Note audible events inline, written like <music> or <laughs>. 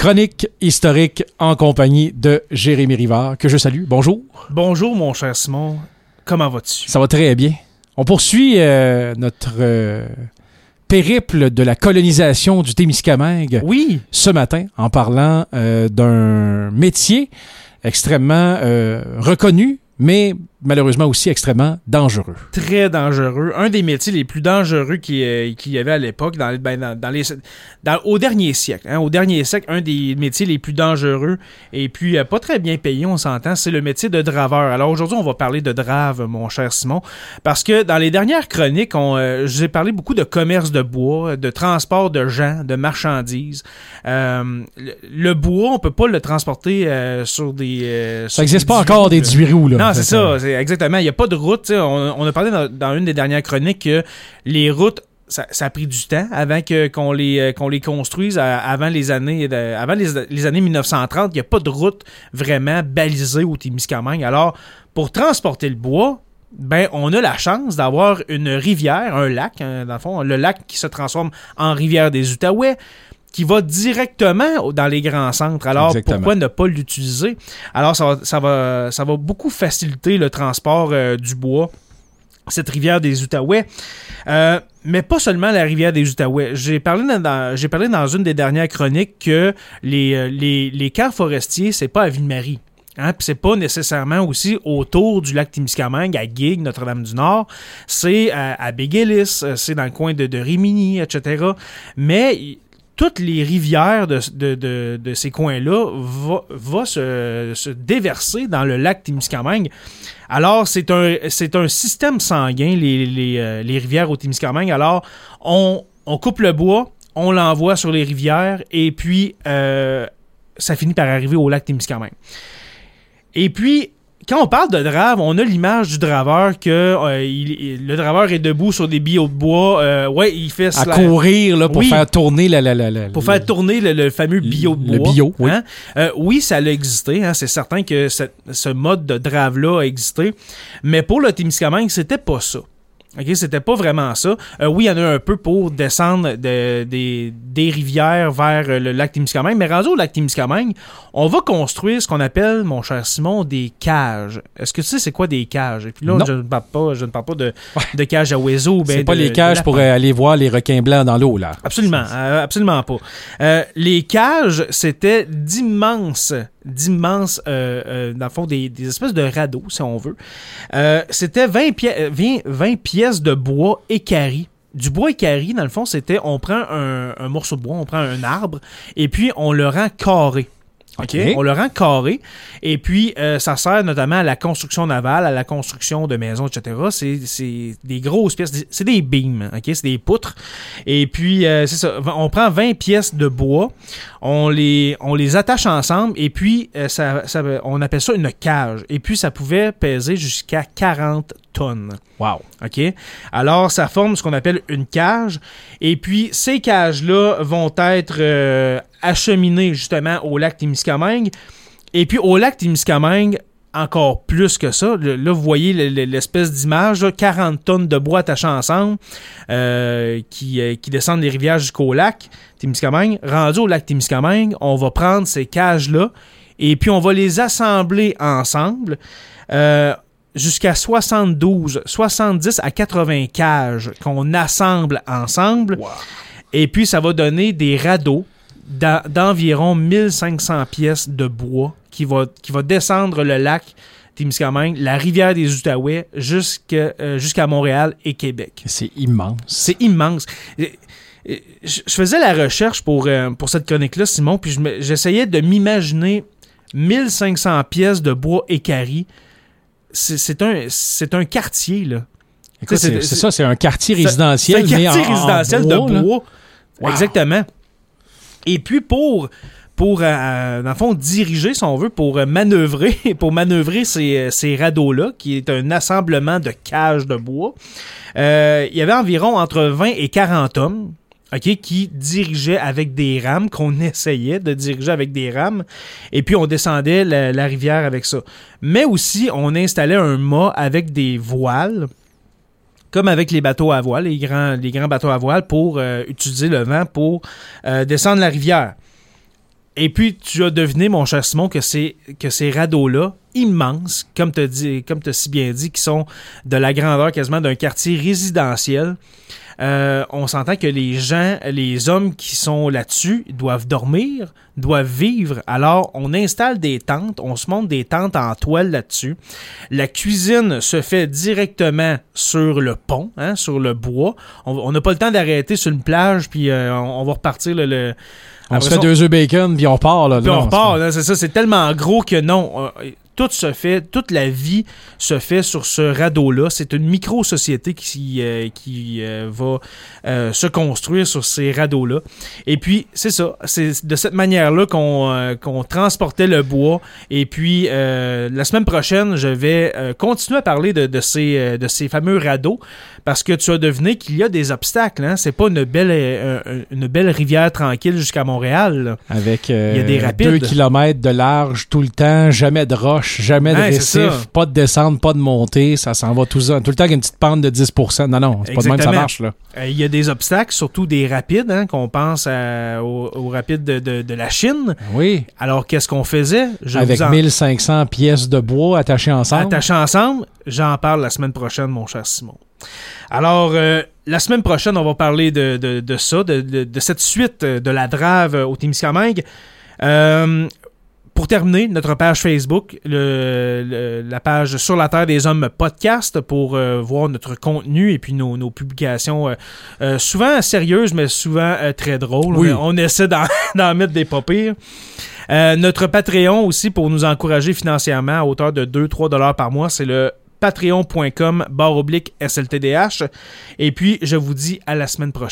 Chronique historique en compagnie de Jérémy Rivard, que je salue. Bonjour. Bonjour, mon cher Simon. Comment vas-tu? Ça va très bien. On poursuit euh, notre euh, périple de la colonisation du Témiscamingue Oui. ce matin en parlant euh, d'un métier extrêmement reconnu, mais malheureusement aussi extrêmement dangereux. Très dangereux. Un des métiers les plus dangereux qu'il euh, qu'il y avait à l'époque, dans, ben, dans, dans les, dans- au dernier siècle. hein. au dernier siècle, un des métiers les plus dangereux et puis euh, pas très bien payé, on s'entend, c'est le métier de draveur. Alors aujourd'hui, on va parler de drave, mon cher Simon, parce que dans les dernières chroniques, on, euh, j'ai parlé beaucoup de commerce de bois, de transport de gens, de marchandises. Euh, le, le bois, on peut pas le transporter euh, sur des... euh, sur Ça n'existe des pas encore des 18 roues, là. non, c'est ça, exactement. Il n'y a pas de route. On, a parlé dans, une des dernières chroniques que les routes, ça, a pris du temps avant que, qu'on, les, euh, qu'on les construise avant les années, avant les, les années 1930. Il n'y a pas de route vraiment balisée au Témiscamingue. Alors, pour transporter le bois, ben, on a la chance d'avoir une rivière, un lac, hein, dans le fond, le lac qui se transforme en rivière des Outaouais, qui va directement dans les grands centres. Alors, Exactement. pourquoi ne pas l'utiliser? Alors, ça va, ça va, ça va beaucoup faciliter le transport euh, du bois, cette rivière des Outaouais. Euh, mais pas seulement la rivière des Outaouais. J'ai parlé dans, j'ai parlé dans une des dernières chroniques que les, euh, les, les camps forestiers, c'est pas à Ville-Marie. Hein, puis c'est pas nécessairement aussi autour du lac Témiscamingue, à Guigues, Notre-Dame-du-Nord. C'est à, à Béguélis, euh, c'est dans le coin de, de Rimini, etc. Mais toutes les rivières de, ces coins-là vont va se, se déverser dans le lac Témiscamingue. Alors, c'est un, système sanguin, euh, les rivières au Témiscamingue. Alors, on, on coupe le bois, on l'envoie sur les rivières, et puis euh, ça finit par arriver au lac Témiscamingue. Et puis, quand on parle de drave, on a l'image du draveur que euh, il- il- le draveur est debout sur des billots de bois. euh, ouais, il fait À courir là, pour Oui. faire tourner la, la, la, la- pour faire tourner le, le fameux bio de Le bois. bio, oui. hein. Euh, oui, ça a existé. hein, c'est certain que cette- ce mode de drave-là a existé. Mais pour le Témiscamingue, c'était pas ça. OK, c'était pas vraiment ça. Euh, oui, il y en a un peu pour descendre de- des, des rivières vers euh, le lac Témiscamingue, mais rendu au lac Témiscamingue, on va construire ce qu'on appelle, mon cher Simon, des cages. Est-ce que tu sais c'est quoi des cages? Et puis là, Non. je ne parle pas, je ne parle pas de, de cages à oiseaux. ben C'est pas de- les cages de pour euh, aller voir les requins blancs dans l'eau, là. Absolument, euh, absolument pas. Euh, les cages, c'était d'immenses, d'immenses, euh, euh, dans le fond, des, des espèces de radeaux, si on veut. Euh, c'était 20, pi- euh, 20, 20 pièces de bois équarri. Du bois équarri, dans le fond, c'était on prend un, un morceau de bois, on prend un arbre, et puis on le rend carré. OK? OK. On le rend carré. Et puis, euh, ça sert notamment à la construction navale, à la construction de maisons, etc. C'est- C'est des grosses pièces. C'est des beams, OK? C'est des poutres. Et puis, euh, c'est ça. On prend 20 pièces de bois, on les, on les attache ensemble, et puis, euh, ça, ça- on appelle ça une cage. Et puis, ça pouvait peser jusqu'à 40 tonnes. Wow. OK? Alors, ça forme ce qu'on appelle une cage. Et puis, ces cages-là vont être acheminées justement au lac Témiscamingue. Et puis, au lac Témiscamingue, encore plus que ça. Là, vous voyez le- le- l'espèce d'image, là, 40 tonnes de bois attachés ensemble euh, qui, euh, qui descendent des rivières jusqu'au lac Témiscamingue. Rendu au lac Témiscamingue, on va prendre ces cages-là et puis on va les assembler ensemble. Euh, jusqu'à 72, 70 à 80 cages qu'on assemble ensemble. Et puis, ça va donner des radeaux d'environ 1500 pièces de bois qui va, qui va descendre le lac Témiscamingue, la rivière des Outaouais, jusqu'à euh, jusqu'à Montréal et Québec. C'est immense. C'est immense. Je faisais la recherche pour, euh, pour cette chronique-là, Simon, puis je j'essayais de m'imaginer 1500 pièces de bois équarri. C'est c'est un, c'est un quartier, là. C'est- ça, c'est un quartier résidentiel, C'est un mais quartier en- en résidentiel bois, de bois. Wow. Exactement. Et puis pour, pour euh, dans le fond, diriger, si on veut, pour euh, manœuvrer, <laughs> pour manœuvrer ces, euh, ces radeaux-là, qui est un assemblement de cages de bois, euh, il y avait environ entre 20 et 40 hommes. OK, qui dirigeaient avec des rames, <laughs> qu'on essayait de diriger avec des rames, et puis on descendait la, la rivière avec ça. Mais aussi, on installait un mât avec des voiles, comme avec les bateaux à voile, les grands, les grands bateaux à voile, pour euh, utiliser le vent pour euh, descendre la rivière. Et puis, tu as deviné, mon cher Simon, que, que ces radeaux-là, immenses, comme tu as si bien dit, qui sont de la grandeur quasiment d'un quartier résidentiel, euh, on s'entend que les gens, les hommes qui sont là-dessus, doivent dormir, doivent vivre. Alors, on installe des tentes, on se monte des tentes en toile là-dessus. La cuisine se fait directement sur le pont, hein, sur le bois. On n'a pas le temps d'arrêter sur une plage, puis euh, on, va repartir le on se fait deux œufs bacon, puis on part. Là, puis on repart, c'est ça. C'est tellement gros que non. Euh, tout se fait, toute la vie se fait sur ce radeau-là. C'est une micro-société qui, euh, qui euh, va se construire sur ces radeaux-là. Et puis, c'est ça. C'est de cette manière-là qu'on transportait le bois. Et puis, la semaine prochaine, je vais continuer à parler de, de, ces, de ces fameux radeaux parce que tu as deviné qu'il y a des obstacles. Hein? C'est pas une belle, une belle rivière tranquille jusqu'à mon avec euh, des 2 km de large tout le temps, jamais de roche, jamais de récif, pas de descente, pas de montée, ça s'en va tout, tout le temps avec une petite pente de 10% Non, non, c'est pas de même que ça marche. Là. Euh, il y a des obstacles, surtout des rapides, hein, qu'on pense aux, rapides de, la Chine. Oui. Alors, qu'est-ce qu'on faisait? avec 1500 pièces de bois attachées ensemble. Attachées ensemble, j'en parle la semaine prochaine, mon cher Simon. Alors, euh, la semaine prochaine, on va parler de, de, ça, de, cette suite de la drave au Témiscamingue. Euh, pour terminer, notre page Facebook, la page Sur la Terre des Hommes podcast pour euh, voir notre contenu et puis nos, publications souvent sérieuses, mais souvent très drôles. On, essaie <laughs> d'en mettre des pas pires. notre Patreon aussi pour nous encourager financièrement à hauteur de 2-3 dollars par mois, c'est le patreon.com barre oblique SLTDH. Et puis, je vous dis à la semaine prochaine.